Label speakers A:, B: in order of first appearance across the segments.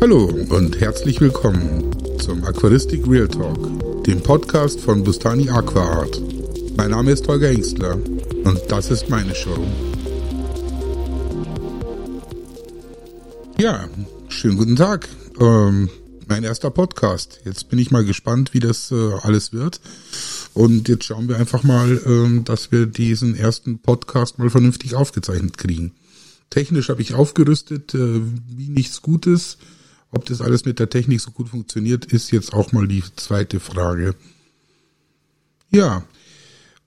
A: Hallo und herzlich willkommen zum Aquaristik Real Talk, dem Podcast von Bustani Aquaart. Mein Name ist Holger Engstler und das ist meine Show. Ja, schönen guten Tag. Ähm, mein erster Podcast. Jetzt bin ich mal gespannt, wie das äh, alles wird. Und jetzt schauen wir einfach mal, ähm, dass wir diesen ersten Podcast mal vernünftig aufgezeichnet kriegen. Technisch habe ich aufgerüstet, äh, wie nichts Gutes. Ob das alles mit der Technik so gut funktioniert, ist jetzt auch mal die zweite Frage. Ja,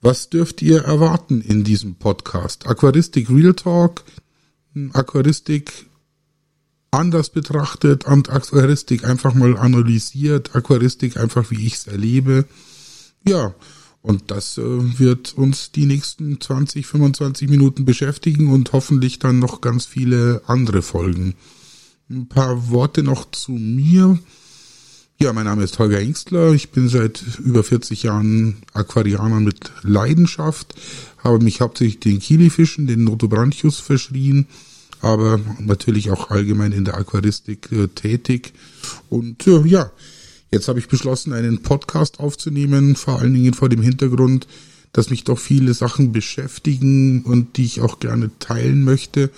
A: was dürft ihr erwarten in diesem Podcast? Aquaristik Real Talk, Aquaristik anders betrachtet und Aquaristik einfach mal analysiert, Aquaristik einfach wie ich es erlebe. Ja, und das äh, wird uns die nächsten 20, 25 Minuten beschäftigen und hoffentlich dann noch ganz viele andere Folgen. Ein paar Worte noch zu mir. Ja, mein Name ist Holger Engstler. Ich bin seit über 40 Jahren Aquarianer mit Leidenschaft, habe mich hauptsächlich den Kilifischen, den Notobranchius verschrien, aber natürlich auch allgemein in der Aquaristik äh, tätig. Und äh, ja, Jetzt habe ich beschlossen, einen Podcast aufzunehmen, vor allen Dingen vor dem Hintergrund, dass mich doch viele Sachen beschäftigen und die ich auch gerne teilen möchte.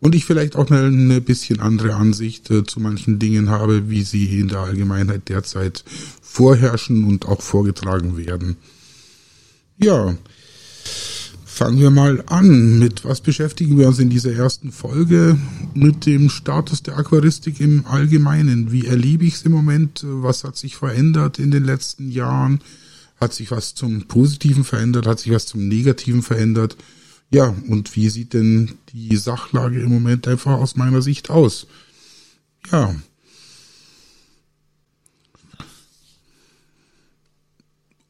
A: Und ich vielleicht auch eine, eine bisschen andere Ansicht äh, zu manchen Dingen habe, wie sie in der Allgemeinheit derzeit vorherrschen und auch vorgetragen werden. Ja, Fangen wir mal an. Mit was beschäftigen wir uns in dieser ersten Folge? Mit dem Status der Aquaristik im Allgemeinen. Wie erlebe ich es im Moment? Was hat sich verändert in den letzten Jahren? Hat sich was zum Positiven verändert? Hat sich was zum Negativen verändert? Ja, und wie sieht denn die Sachlage im Moment einfach aus meiner Sicht aus? Ja,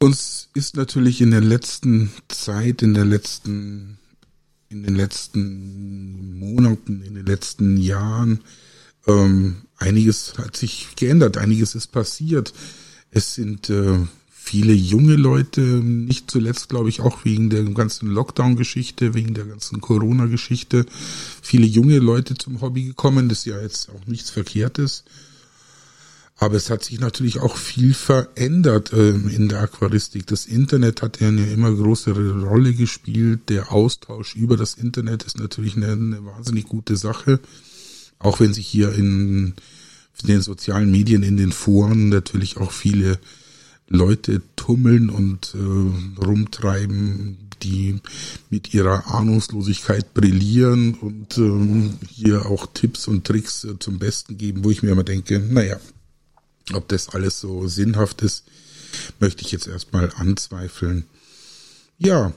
A: uns ist natürlich in der letzten Zeit, in der letzten, in den letzten Monaten, in den letzten Jahren, ähm, einiges hat sich geändert, einiges ist passiert. Es sind äh, viele junge Leute, nicht zuletzt glaube ich auch wegen der ganzen Lockdown-Geschichte, wegen der ganzen Corona-Geschichte, viele junge Leute zum Hobby gekommen, das ist ja jetzt auch nichts Verkehrtes. Aber es hat sich natürlich auch viel verändert äh, in der Aquaristik. Das Internet hat ja eine immer größere Rolle gespielt. Der Austausch über das Internet ist natürlich eine, eine wahnsinnig gute Sache. Auch wenn sich hier in, in den sozialen Medien, in den Foren natürlich auch viele Leute tummeln und äh, rumtreiben, die mit ihrer Ahnungslosigkeit brillieren und ähm, hier auch Tipps und Tricks äh, zum Besten geben, wo ich mir immer denke, naja, ob das alles so sinnhaft ist, möchte ich jetzt erstmal anzweifeln. Ja,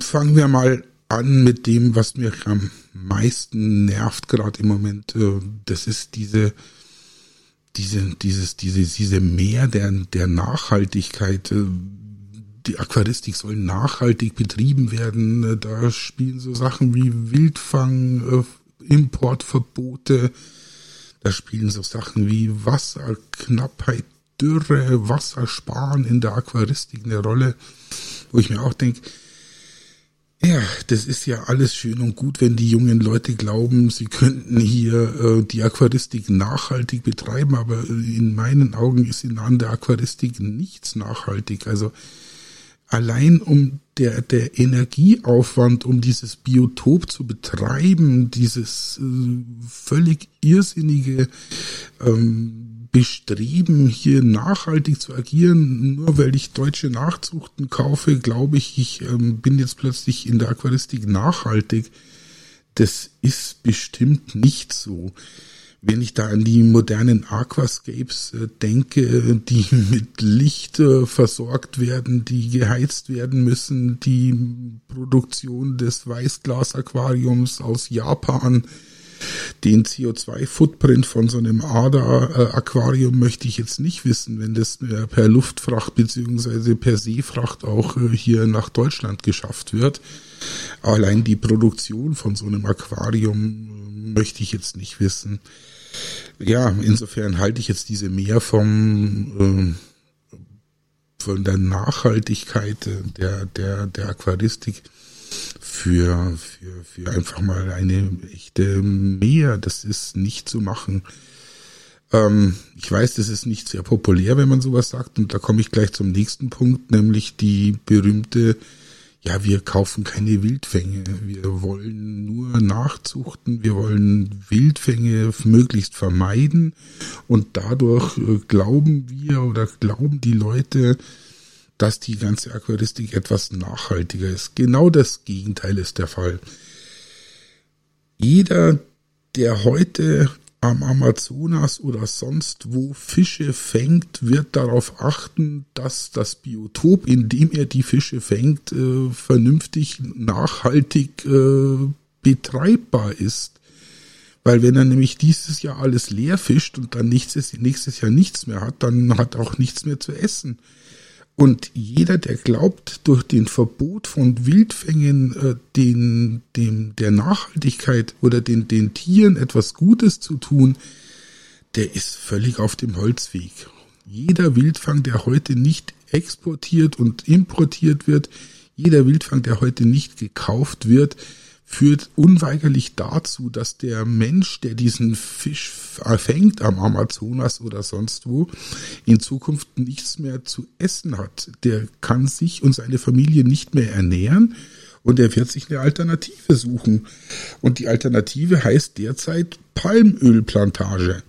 A: fangen wir mal an mit dem, was mir am meisten nervt gerade im Moment. Äh, das ist diese, diese, dieses, diese, diese Mehr der, der Nachhaltigkeit. Äh, die Aquaristik soll nachhaltig betrieben werden. Äh, da spielen so Sachen wie Wildfang, Importverbote, da spielen so Sachen wie Wasserknappheit, Dürre, Wassersparen in der Aquaristik eine Rolle, wo ich mir auch denke, ja, das ist ja alles schön und gut, wenn die jungen Leute glauben, sie könnten hier äh, die Aquaristik nachhaltig betreiben, aber in meinen Augen ist in der Aquaristik nichts nachhaltig. Also allein um der, der Energieaufwand, um dieses Biotop zu betreiben, dieses äh, völlig irrsinnige ähm, Bestreben, hier nachhaltig zu agieren, nur weil ich deutsche Nachzuchten kaufe, glaube ich, ich ähm, bin jetzt plötzlich in der Aquaristik nachhaltig. Das ist bestimmt nicht so wenn ich da an die modernen Aquascapes äh, denke, die mit Licht äh, versorgt werden, die geheizt werden müssen, die Produktion des Weißglas-Aquariums aus Japan, den CO2-Footprint von so einem ADA-Aquarium möchte ich jetzt nicht wissen, wenn das per Luftfracht beziehungsweise per Seefracht auch äh, hier nach Deutschland geschafft wird. Allein die Produktion von so einem Aquarium möchte ich jetzt nicht wissen ja, insofern halte ich jetzt diese mehr vom äh, von der Nachhaltigkeit der der der Aquaristik für für für einfach mal eine echte Mehr. Das ist nicht zu machen. Ähm, ich weiß, das ist nicht sehr populär, wenn man sowas sagt. Und da komme ich gleich zum nächsten Punkt, nämlich die berühmte, ja, wir kaufen keine Wildfänge. Wir wollen nur nachzuchten. Wir wollen Wildfänge möglichst vermeiden. Und dadurch äh, glauben wir oder glauben die Leute, dass die ganze Aquaristik etwas nachhaltiger ist. Genau das Gegenteil ist der Fall. Jeder, der heute am Amazonas oder sonst wo Fische fängt, wird darauf achten, dass das Biotop, in dem er die Fische fängt, äh, vernünftig, nachhaltig äh, betreibbar ist. Weil wenn er nämlich dieses Jahr alles leer fischt und dann nächstes, nächstes Jahr nichts mehr hat, dann hat er auch nichts mehr zu essen. Und jeder, der glaubt, durch den Verbot von Wildfängen äh, den, dem, der Nachhaltigkeit oder den, den Tieren etwas Gutes zu tun, der ist völlig auf dem Holzweg. Jeder Wildfang, der heute nicht exportiert und importiert wird, jeder Wildfang, der heute nicht gekauft wird, führt unweigerlich dazu, dass der Mensch, der diesen Fisch fängt am Amazonas oder sonst wo, in Zukunft nichts mehr zu essen hat. Der kann sich und seine Familie nicht mehr ernähren und er wird sich eine Alternative suchen. Und die Alternative heißt derzeit Palmölplantage.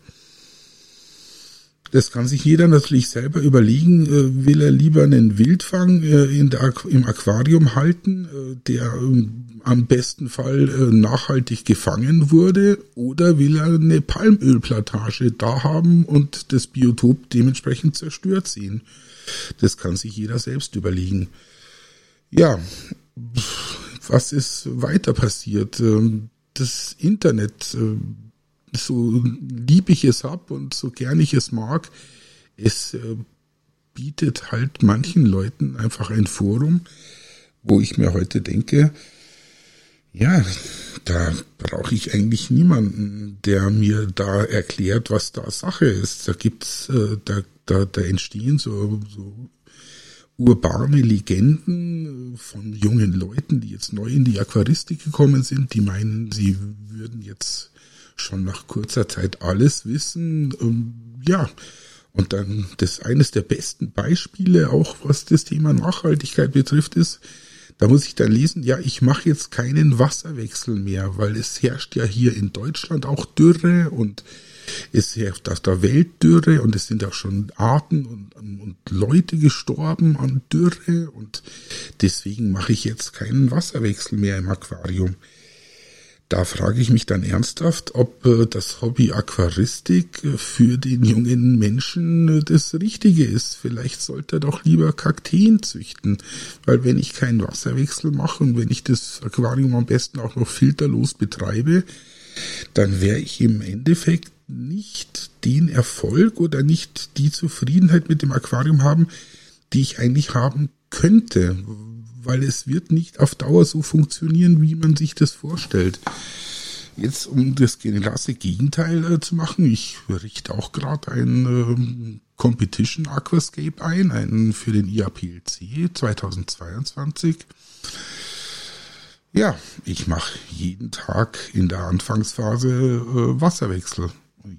A: Das kann sich jeder natürlich selber überlegen, äh, will er lieber einen Wildfang äh, im Aquarium halten, äh, der ähm, am besten Fall nachhaltig gefangen wurde, oder will er eine Palmölplantage da haben und das Biotop dementsprechend zerstört sehen. Das kann sich jeder selbst überlegen. Ja, was ist weiter passiert? Ähm, das Internet, äh, so lieb ich es hab und so gern ich es mag, es äh, bietet halt manchen Leuten einfach ein Forum, wo ich mir heute denke, ja, da brauche ich eigentlich niemanden, der mir da erklärt, was da Sache ist. Da gibt's, äh, da, da, da entstehen so, so urbane Legenden von jungen Leuten, die jetzt neu in die Aquaristik gekommen sind, die meinen, sie würden jetzt schon nach kurzer Zeit alles wissen. Ähm, ja, und dann das eines der besten Beispiele, auch was das Thema Nachhaltigkeit betrifft, ist, da muss ich dann lesen, ja, ich mache jetzt keinen Wasserwechsel mehr, weil es herrscht ja hier in Deutschland auch Dürre und es herrscht auf der Welt Dürre und es sind auch schon Arten und, und Leute gestorben an Dürre und deswegen mache ich jetzt keinen Wasserwechsel mehr im Aquarium. Da frage ich mich dann ernsthaft, ob äh, das Hobby Aquaristik äh, für den jungen Menschen äh, das Richtige ist. Vielleicht sollte er doch lieber Kakteen züchten, weil wenn ich keinen Wasserwechsel mache und wenn ich das Aquarium am besten auch noch filterlos betreibe, dann wäre ich im Endeffekt nicht den Erfolg oder nicht die Zufriedenheit mit dem Aquarium haben, die ich eigentlich haben könnte, weil es wird nicht auf Dauer so funktionieren, wie man sich das vorstellt. Jetzt, um das klasse Gegenteil äh, zu machen, ich richte auch gerade ein ähm, Competition Aquascape ein, einen für den IAPLC 2022. Ja, ich mache jeden Tag in der Anfangsphase äh, Wasserwechsel.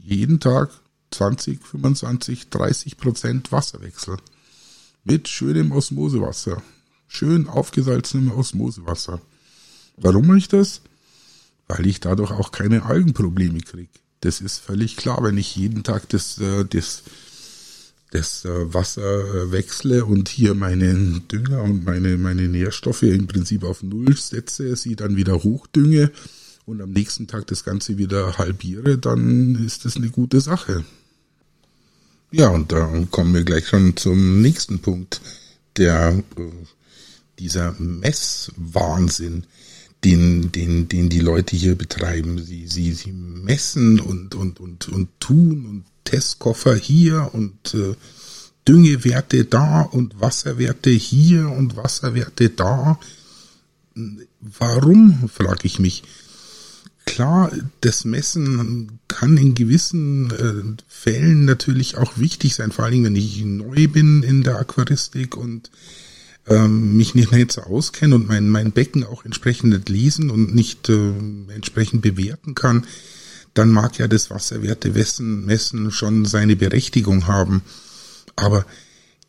A: Jeden Tag 20, 25, 30 Prozent Wasserwechsel. Mit schönem Osmosewasser schön aufgesalzenem Osmosewasser. Warum mache ich das? Weil ich dadurch auch keine Algenprobleme kriege. Das ist völlig klar, wenn ich jeden Tag das, äh, das, das äh, Wasser äh, wechsle und hier meinen Dünger und meine, meine Nährstoffe im Prinzip auf Null setze, sie dann wieder hochdünge und am nächsten Tag das Ganze wieder halbiere, dann ist das eine gute Sache. Ja, und da kommen wir gleich schon zum nächsten Punkt, der dieser Messwahnsinn, den, den, den die Leute hier betreiben. Sie, sie, sie messen und, und, und, und tun und Testkoffer hier und äh, Düngewerte da und Wasserwerte hier und Wasserwerte da. Warum, frage ich mich. Klar, das Messen kann in gewissen äh, Fällen natürlich auch wichtig sein, vor allem wenn ich neu bin in der Aquaristik und ähm, mich nicht mehr jetzt auskenne und mein, mein Becken auch entsprechend nicht lesen und nicht äh, entsprechend bewerten kann, dann mag ja das Wasserwerte messen schon seine Berechtigung haben. Aber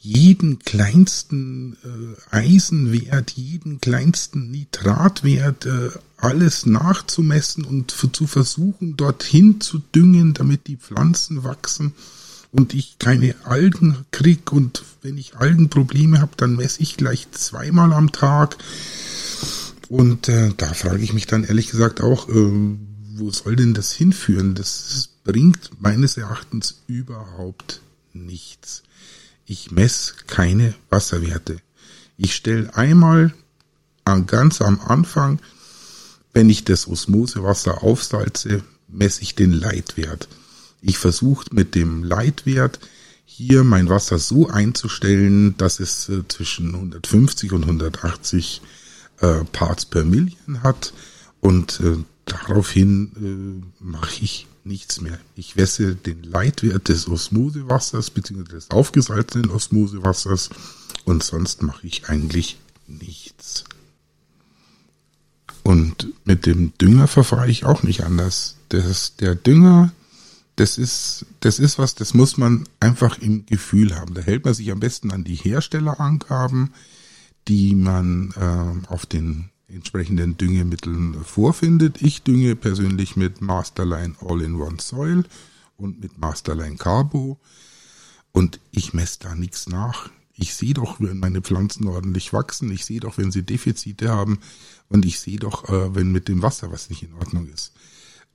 A: jeden kleinsten äh, Eisenwert, jeden kleinsten Nitratwert, äh, alles nachzumessen und zu versuchen, dorthin zu düngen, damit die Pflanzen wachsen und ich keine Algen krieg und wenn ich Algenprobleme habe, dann messe ich gleich zweimal am Tag. Und äh, da frage ich mich dann ehrlich gesagt auch, äh, wo soll denn das hinführen? Das bringt meines Erachtens überhaupt nichts. Ich messe keine Wasserwerte. Ich stelle einmal ganz am Anfang, wenn ich das Osmosewasser aufsalze, messe ich den Leitwert. Ich versuche mit dem Leitwert hier mein Wasser so einzustellen, dass es äh, zwischen 150 und 180 äh, Parts per Million hat und äh, daraufhin äh, mache ich nichts mehr. Ich wässe den Leitwert des Osmosewassers bzw. des aufgesalzenen Osmosewassers und sonst mache ich eigentlich nichts. Und mit dem Dünger verfahre ich auch nicht anders. Das, der Dünger, das ist, das ist was, das muss man einfach im Gefühl haben. Da hält man sich am besten an die Herstellerangaben, die man äh, auf den entsprechenden Düngemitteln vorfindet. Ich dünge persönlich mit Masterline All-in-One Soil und mit Masterline Carbo und ich messe da nichts nach. Ich sehe doch, wenn meine Pflanzen ordentlich wachsen, ich sehe doch, wenn sie Defizite haben und ich sehe doch, äh, wenn mit dem Wasser was nicht in Ordnung ist.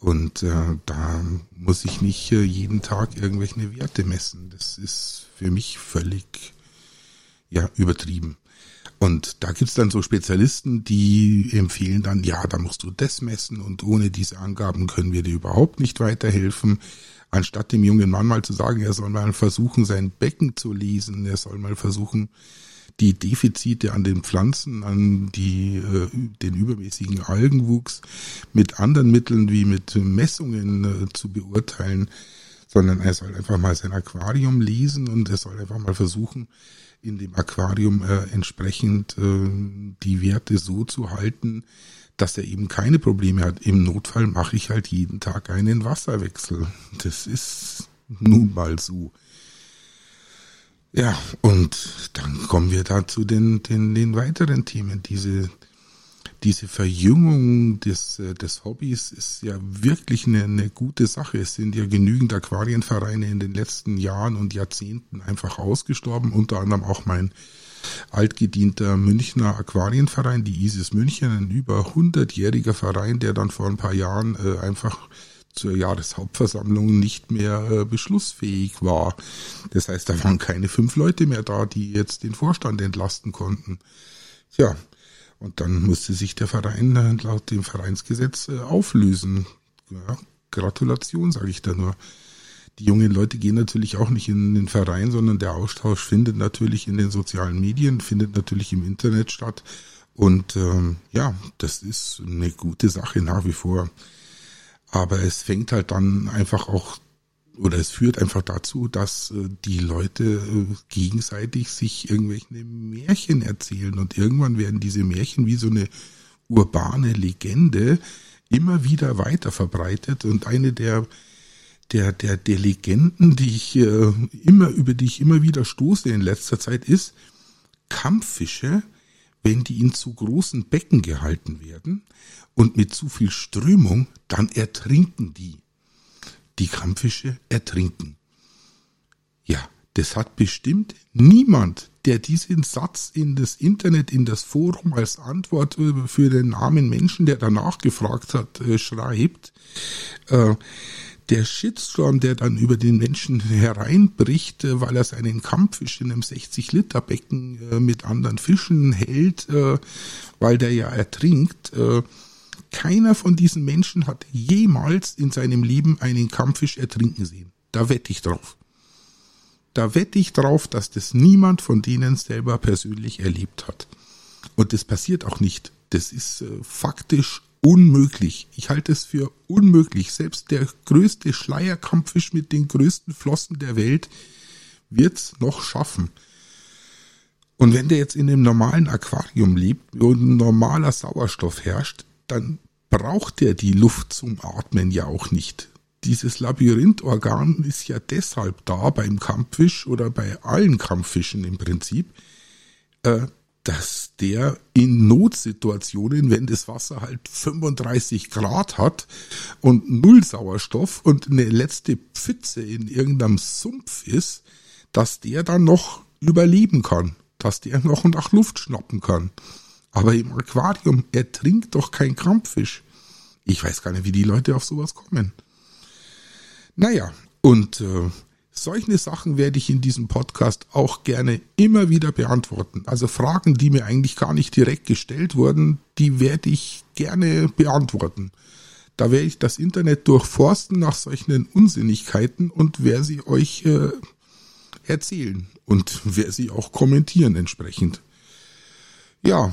A: Und äh, da muss ich nicht äh, jeden Tag irgendwelche Werte messen. Das ist für mich völlig ja übertrieben. Und da gibt's dann so Spezialisten, die empfehlen dann, ja, da musst du das messen und ohne diese Angaben können wir dir überhaupt nicht weiterhelfen. Anstatt dem jungen Mann mal zu sagen, er soll mal versuchen, sein Becken zu lesen, er soll mal versuchen, die Defizite an den Pflanzen, an die, äh, den übermäßigen Algenwuchs mit anderen Mitteln wie mit Messungen äh, zu beurteilen, sondern er soll einfach mal sein Aquarium lesen und er soll einfach mal versuchen, in dem Aquarium äh, entsprechend die Werte so zu halten, dass er eben keine Probleme hat. Im Notfall mache ich halt jeden Tag einen Wasserwechsel. Das ist nun mal so. Ja, und dann kommen wir da zu den, den, den weiteren Themen. Diese diese Verjüngung des, äh, des Hobbys ist ja wirklich eine, eine gute Sache. Es sind ja genügend Aquarienvereine in den letzten Jahren und Jahrzehnten einfach ausgestorben, unter anderem auch mein altgedienter Münchner Aquarienverein, die ISIS München, ein über 100-jähriger Verein, der dann vor ein paar Jahren äh, einfach zur Jahreshauptversammlung nicht mehr äh, beschlussfähig war. Das heißt, da waren keine fünf Leute mehr da, die jetzt den Vorstand entlasten konnten. Tja, und dann musste sich der Verein äh, laut dem Vereinsgesetz äh, auflösen. Ja, Gratulation, sage ich da nur. Die jungen Leute gehen natürlich auch nicht in den Verein, sondern der Austausch findet natürlich in den sozialen Medien, findet natürlich im Internet statt. Und ähm, ja, das ist eine gute Sache nach wie vor. Aber es fängt halt dann einfach auch oder es führt einfach dazu, dass äh, die Leute äh, gegenseitig sich irgendwelche Märchen erzählen. Und irgendwann werden diese Märchen wie so eine urbane Legende immer wieder weiter verbreitet. Und eine der der der der Legenden, die ich äh, immer über die ich immer wieder stoße in letzter Zeit ist Kampffische, wenn die in zu großen Becken gehalten werden und mit zu viel Strömung, dann ertrinken die die Kampffische ertrinken. Ja, das hat bestimmt niemand, der diesen Satz in das Internet, in das Forum als Antwort für den armen Menschen, der danach gefragt hat, äh, schreibt. Äh, der Shitstorm, der dann über den Menschen hereinbricht, weil er seinen Kampffisch in einem 60-Liter-Becken mit anderen Fischen hält, weil der ja ertrinkt, keiner von diesen Menschen hat jemals in seinem Leben einen Kampffisch ertrinken sehen. Da wette ich drauf. Da wette ich drauf, dass das niemand von denen selber persönlich erlebt hat. Und das passiert auch nicht. Das ist äh, faktisch unmöglich. Ich halte es für unmöglich. Selbst der größte Schleierkampffisch mit den größten Flossen der Welt wird's noch schaffen. Und wenn der jetzt in einem normalen Aquarium lebt und normaler Sauerstoff herrscht, dann braucht er die Luft zum Atmen ja auch nicht. dieses Labyrinthorgan ist ja deshalb da beim Kampffisch oder bei allen Kampffischen im Prinzip, äh, dass der in Notsituationen, wenn das Wasser halt 35 Grad hat und null Sauerstoff und eine letzte Pfütze in irgendeinem Sumpf ist, dass der dann noch überleben kann, dass der noch nach Luft schnappen kann. Aber im Aquarium, er trinkt doch kein Kampffisch. Ich weiß gar nicht, wie die Leute auf sowas kommen. Naja, und äh, solche Sachen werde ich in diesem Podcast auch gerne immer wieder beantworten. Also Fragen, die mir eigentlich gar nicht direkt gestellt wurden, die werde ich gerne beantworten. Da werde ich das Internet durchforsten nach solchen Unsinnigkeiten und werde sie euch äh, erzählen und werde sie auch kommentieren entsprechend. Ja,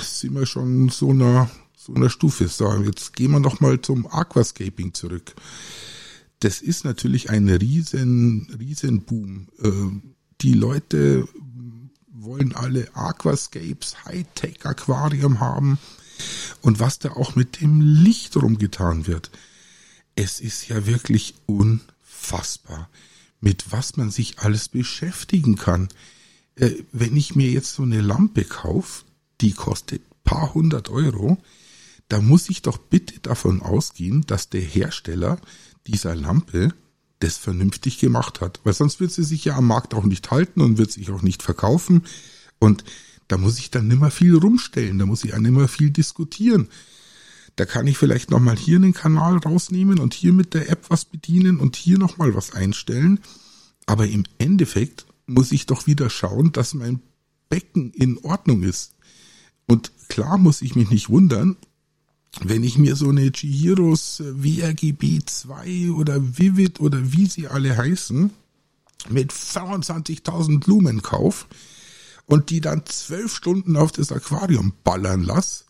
A: sind wir schon so einer, so einer Stufe. So, jetzt gehen wir nochmal zum Aquascaping zurück das ist natürlich ein riesen, riesen Boom. Äh, die Leute wollen alle Aquascapes, Hightech Aquarium haben und was da auch mit dem Licht rumgetan wird. Es ist ja wirklich unfassbar, mit was man sich alles beschäftigen kann. Äh, wenn ich mir jetzt so eine Lampe kaufe, die kostet paar hundert Euro, da muss ich doch bitte davon ausgehen, dass der Hersteller dieser Lampe das vernünftig gemacht hat. Weil sonst wird sie sich ja am Markt auch nicht halten und wird sich auch nicht verkaufen. Und da muss ich dann nimmer viel rumstellen, da muss ich auch nimmer viel diskutieren. Da kann ich vielleicht nochmal hier einen Kanal rausnehmen und hier mit der App was bedienen und hier nochmal was einstellen. Aber im Endeffekt muss ich doch wieder schauen, dass mein Becken in Ordnung ist. Und klar muss ich mich nicht wundern, wenn ich mir so eine Chihiros äh, WRGB 2 oder Vivid oder wie sie alle heißen, mit 25.000 Lumen kauf und die dann zwölf Stunden auf das Aquarium ballern lass,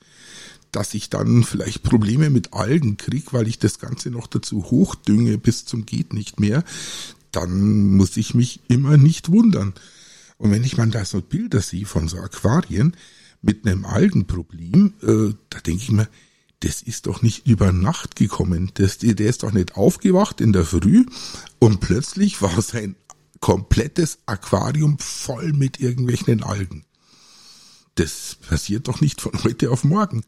A: dass ich dann vielleicht Probleme mit Algen krieg, weil ich das Ganze noch dazu hochdünge bis zum geht nicht mehr, dann muss ich mich immer nicht wundern. Und wenn ich mal da so Bilder sehe von so Aquarien mit einem Algenproblem, äh, da denke ich mir, das ist doch nicht über Nacht gekommen. Das, der ist doch nicht aufgewacht in der Früh und plötzlich war sein komplettes Aquarium voll mit irgendwelchen Algen. Das passiert doch nicht von heute auf morgen.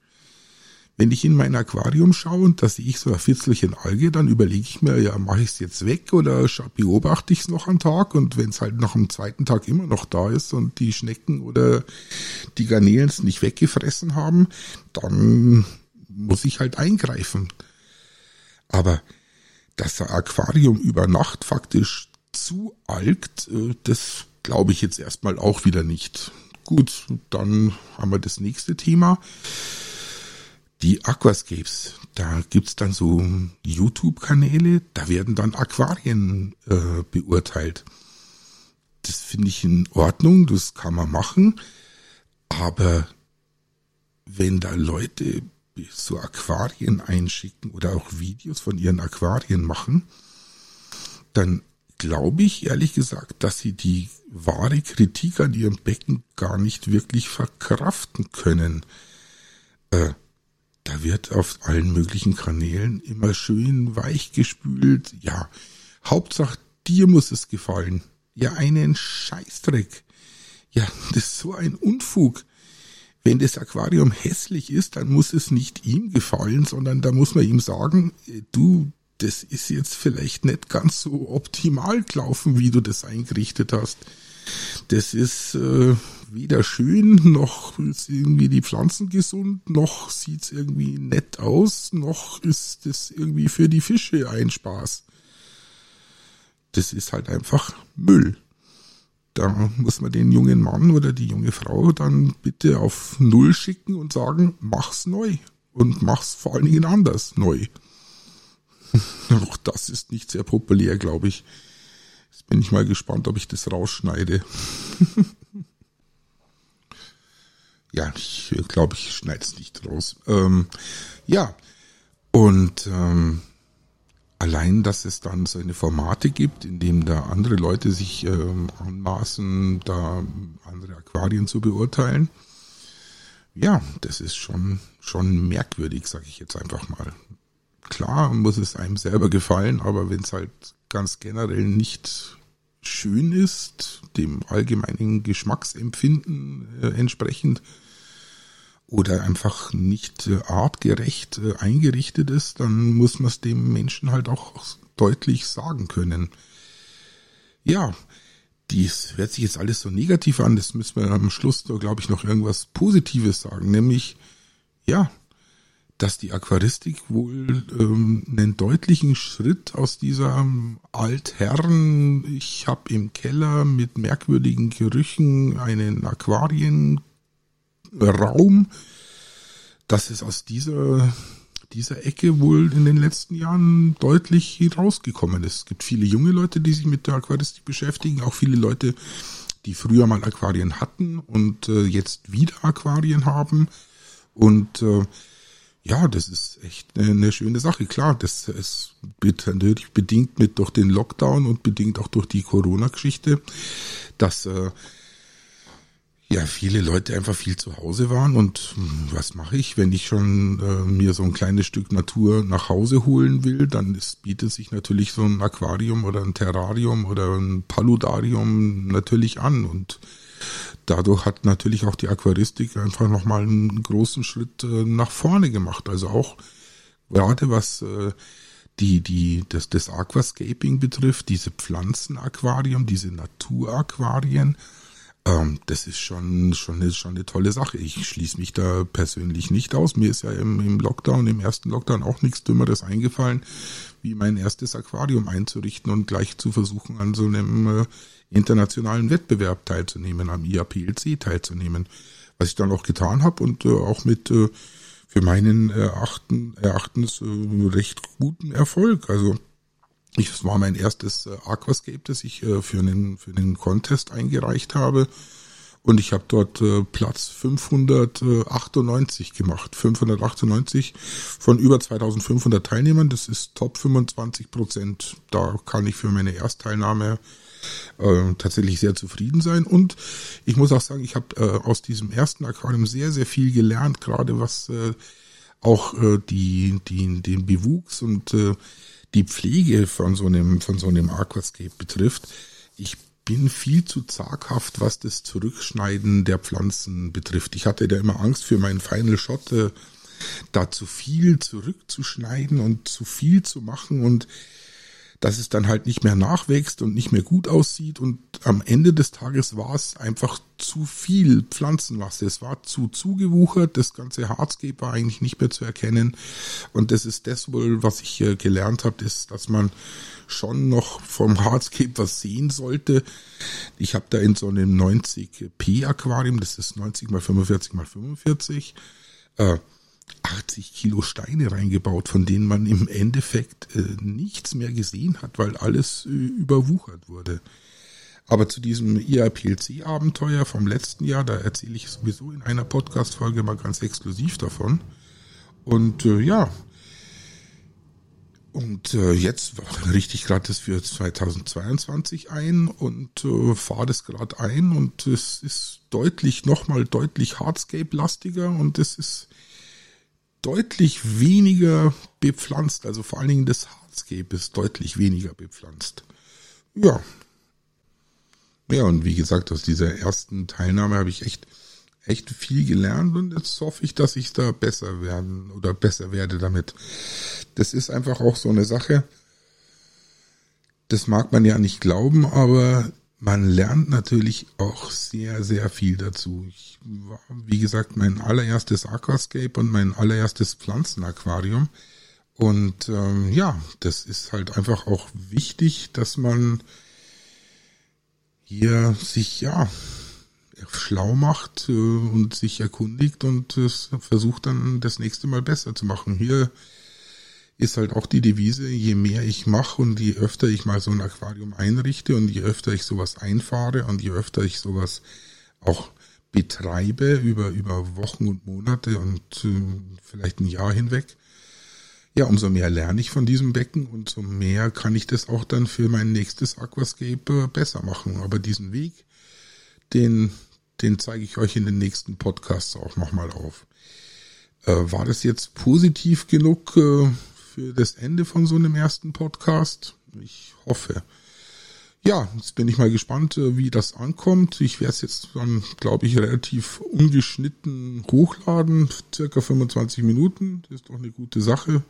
A: Wenn ich in mein Aquarium schaue und da sehe ich so ein Fitzelchen Alge, dann überlege ich mir, ja, mache ich es jetzt weg oder beobachte ich es noch am Tag und wenn es halt nach dem zweiten Tag immer noch da ist und die Schnecken oder die Garnelen es nicht weggefressen haben, dann muss ich halt eingreifen. Aber dass ein Aquarium über Nacht faktisch zualgt, äh, das glaube ich jetzt erstmal auch wieder nicht. Gut, dann haben wir das nächste Thema. Die Aquascapes. Da gibt's dann so YouTube-Kanäle, da werden dann Aquarien äh, beurteilt. Das finde ich in Ordnung, das kann man machen. Aber wenn da Leute so Aquarien einschicken oder auch Videos von ihren Aquarien machen, dann glaube ich ehrlich gesagt, dass sie die wahre Kritik an ihrem Becken gar nicht wirklich verkraften können. Äh, da wird auf allen möglichen Kanälen immer schön weich gespült. Ja, Hauptsache dir muss es gefallen. Ja, einen Scheißdreck. Ja, das ist so ein Unfug wenn das Aquarium hässlich ist, dann muss es nicht ihm gefallen, sondern da muss man ihm sagen, du, das ist jetzt vielleicht nicht ganz so optimal gelaufen, wie du das eingerichtet hast. Das ist äh, weder schön, noch ist irgendwie die Pflanzen gesund, noch sieht's irgendwie nett aus, noch ist das irgendwie für die Fische ein Spaß. Das ist halt einfach Müll. Da muss man den jungen Mann oder die junge Frau dann bitte auf Null schicken und sagen, mach's neu. Und mach's vor allen Dingen anders neu. Auch das ist nicht sehr populär, glaube ich. Jetzt bin ich mal gespannt, ob ich das rausschneide. ja, ich glaube, ich schneide es nicht raus. Ähm, ja, und ähm, allein, dass es dann so eine Formate gibt, in dem da andere Leute sich ähm, anmaßen, da andere Aquarien zu beurteilen. Ja, das ist schon, schon merkwürdig, sage ich jetzt einfach mal. klar muss es einem selber gefallen, aber wenn es halt ganz generell nicht schön ist, dem allgemeinen Geschmacksempfinden äh, entsprechend, oder einfach nicht äh, artgerecht äh, eingerichtet ist, dann muss man es dem Menschen halt auch deutlich sagen können. Ja, dies hört sich jetzt alles so negativ an, das müssen wir am Schluss, glaube ich, noch irgendwas Positives sagen, nämlich, ja, dass die Aquaristik wohl ähm, einen deutlichen Schritt aus dieser ähm, Altherren, ich habe im Keller mit merkwürdigen Gerüchen einen Aquarienraum, dass es aus dieser dieser Ecke wohl in den letzten Jahren deutlich rausgekommen ist. Es gibt viele junge Leute, die sich mit der Aquaristik beschäftigen, auch viele Leute, die früher mal Aquarien hatten und äh, jetzt wieder Aquarien haben. Und äh, ja, das ist echt eine, eine schöne Sache. Klar, das ist natürlich bedingt mit durch den Lockdown und bedingt auch durch die Corona-Geschichte, dass äh, ja viele Leute einfach viel zu Hause waren und hm, was mache ich, wenn ich schon äh, mir so ein kleines Stück Natur nach Hause holen will, dann ist, bietet sich natürlich so ein Aquarium oder ein Terrarium oder ein Paludarium natürlich an und dadurch hat natürlich auch die Aquaristik einfach nochmal einen großen Schritt äh, nach vorne gemacht. Also auch gerade was äh, die, die, das, das Aquascaping betrifft, diese Pflanzenaquarium, diese Naturaquarien, ähm, das ist schon, schon, ist schon eine tolle Sache. Ich schließe mich da persönlich nicht aus. Mir ist ja im, im Lockdown, im ersten Lockdown auch nichts Dümmeres eingefallen, wie mein erstes Aquarium einzurichten und gleich zu versuchen, an so einem äh, internationalen Wettbewerb teilzunehmen, am IAPLC teilzunehmen. Was ich dann auch getan habe und äh, auch mit äh, für meinen Erachten, Erachtens äh, recht guten Erfolg. Also ich, es war mein erstes äh, Aquascape, das ich äh, für einen für einen Contest eingereicht habe. Und ich habe dort äh, Platz 598 gemacht. 598 von über 2500 Teilnehmern. Das ist Top 25 Prozent. Da kann ich für meine Erstteilnahme äh, tatsächlich sehr zufrieden sein. Und ich muss auch sagen, ich habe äh, aus diesem ersten Aquarium sehr, sehr viel gelernt, gerade was äh, auch äh, die, die, den Bewuchs und äh, die Pflege von so einem, von so einem Aquascape betrifft. Ich bin viel zu zaghaft, was das Zurückschneiden der Pflanzen betrifft. Ich hatte da immer Angst für meinen Final Shot, äh, da zu viel zurückzuschneiden und zu viel zu machen und dass es dann halt nicht mehr nachwächst und nicht mehr gut aussieht und am Ende des Tages war es einfach zu viel Pflanzenmasse. Es war zu zugewuchert, das ganze Hardscape war eigentlich nicht mehr zu erkennen und das ist das wohl, was ich gelernt habe, ist, dass man schon noch vom Hardscape was sehen sollte. Ich habe da in so einem 90p Aquarium, das ist 90 mal 45 mal 45, äh, 80 Kilo Steine reingebaut, von denen man im Endeffekt äh, nichts mehr gesehen hat, weil alles äh, überwuchert wurde. Aber zu diesem IAPLC-Abenteuer vom letzten Jahr, da erzähle ich sowieso in einer Podcast-Folge mal ganz exklusiv davon. Und äh, ja, und äh, jetzt richte ich gerade das für 2022 ein und äh, fahre das gerade ein und es ist deutlich, nochmal deutlich Hardscape-lastiger und es ist deutlich weniger bepflanzt. Also vor allen Dingen das Hardscape ist deutlich weniger bepflanzt. Ja. Ja, und wie gesagt, aus dieser ersten Teilnahme habe ich echt, echt viel gelernt und jetzt hoffe ich, dass ich da besser werden oder besser werde damit. Das ist einfach auch so eine Sache. Das mag man ja nicht glauben, aber man lernt natürlich auch sehr, sehr viel dazu. Ich war, wie gesagt, mein allererstes Aquascape und mein allererstes Pflanzenaquarium. Und ähm, ja, das ist halt einfach auch wichtig, dass man hier sich ja schlau macht äh, und sich erkundigt und es versucht dann das nächste Mal besser zu machen. Hier ist halt auch die Devise, je mehr ich mache und je öfter ich mal so ein Aquarium einrichte und je öfter ich sowas einfahre und je öfter ich sowas auch betreibe über, über Wochen und Monate und äh, vielleicht ein Jahr hinweg, ja, umso mehr lerne ich von diesem Becken und so mehr kann ich das auch dann für mein nächstes Aquascape äh, besser machen. Aber diesen Weg, den, den zeige ich euch in den nächsten Podcasts auch nochmal auf. Äh, war das jetzt positiv genug? Äh, für das Ende von so einem ersten Podcast. Ich hoffe. Ja, jetzt bin ich mal gespannt, äh, wie das ankommt. Ich werde es jetzt dann, glaube ich, relativ ungeschnitten hochladen, circa 25 Minuten. Das ist doch eine gute Sache.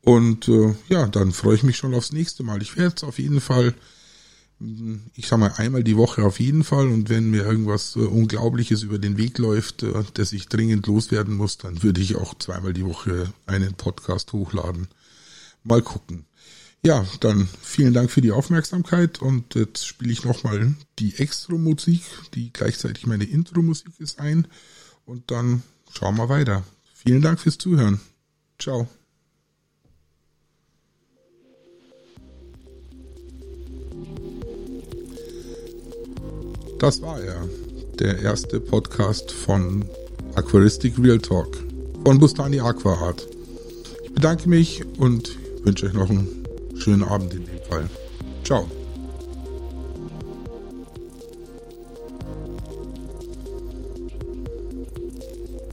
A: Und äh, ja, dann freue ich mich schon aufs nächste Mal. Ich werde es auf jeden Fall, ich sag mal, einmal die Woche auf jeden Fall. Und wenn mir irgendwas äh, Unglaubliches über den Weg läuft, äh, das ich dringend loswerden muss, dann würde ich auch zweimal die Woche einen Podcast hochladen. Mal gucken. Ja, dann vielen Dank für die Aufmerksamkeit und jetzt spiele ich nochmal die Extra-Musik, die gleichzeitig meine Intro-Musik ist, ein und dann schauen wir weiter. Vielen Dank fürs Zuhören. Ciao. Das war er, der erste Podcast von Aquaristic Real Talk von Bustani Aqua Art. Ich bedanke mich und wünsche euch noch einen schönen Abend in dem Fall. Ciao.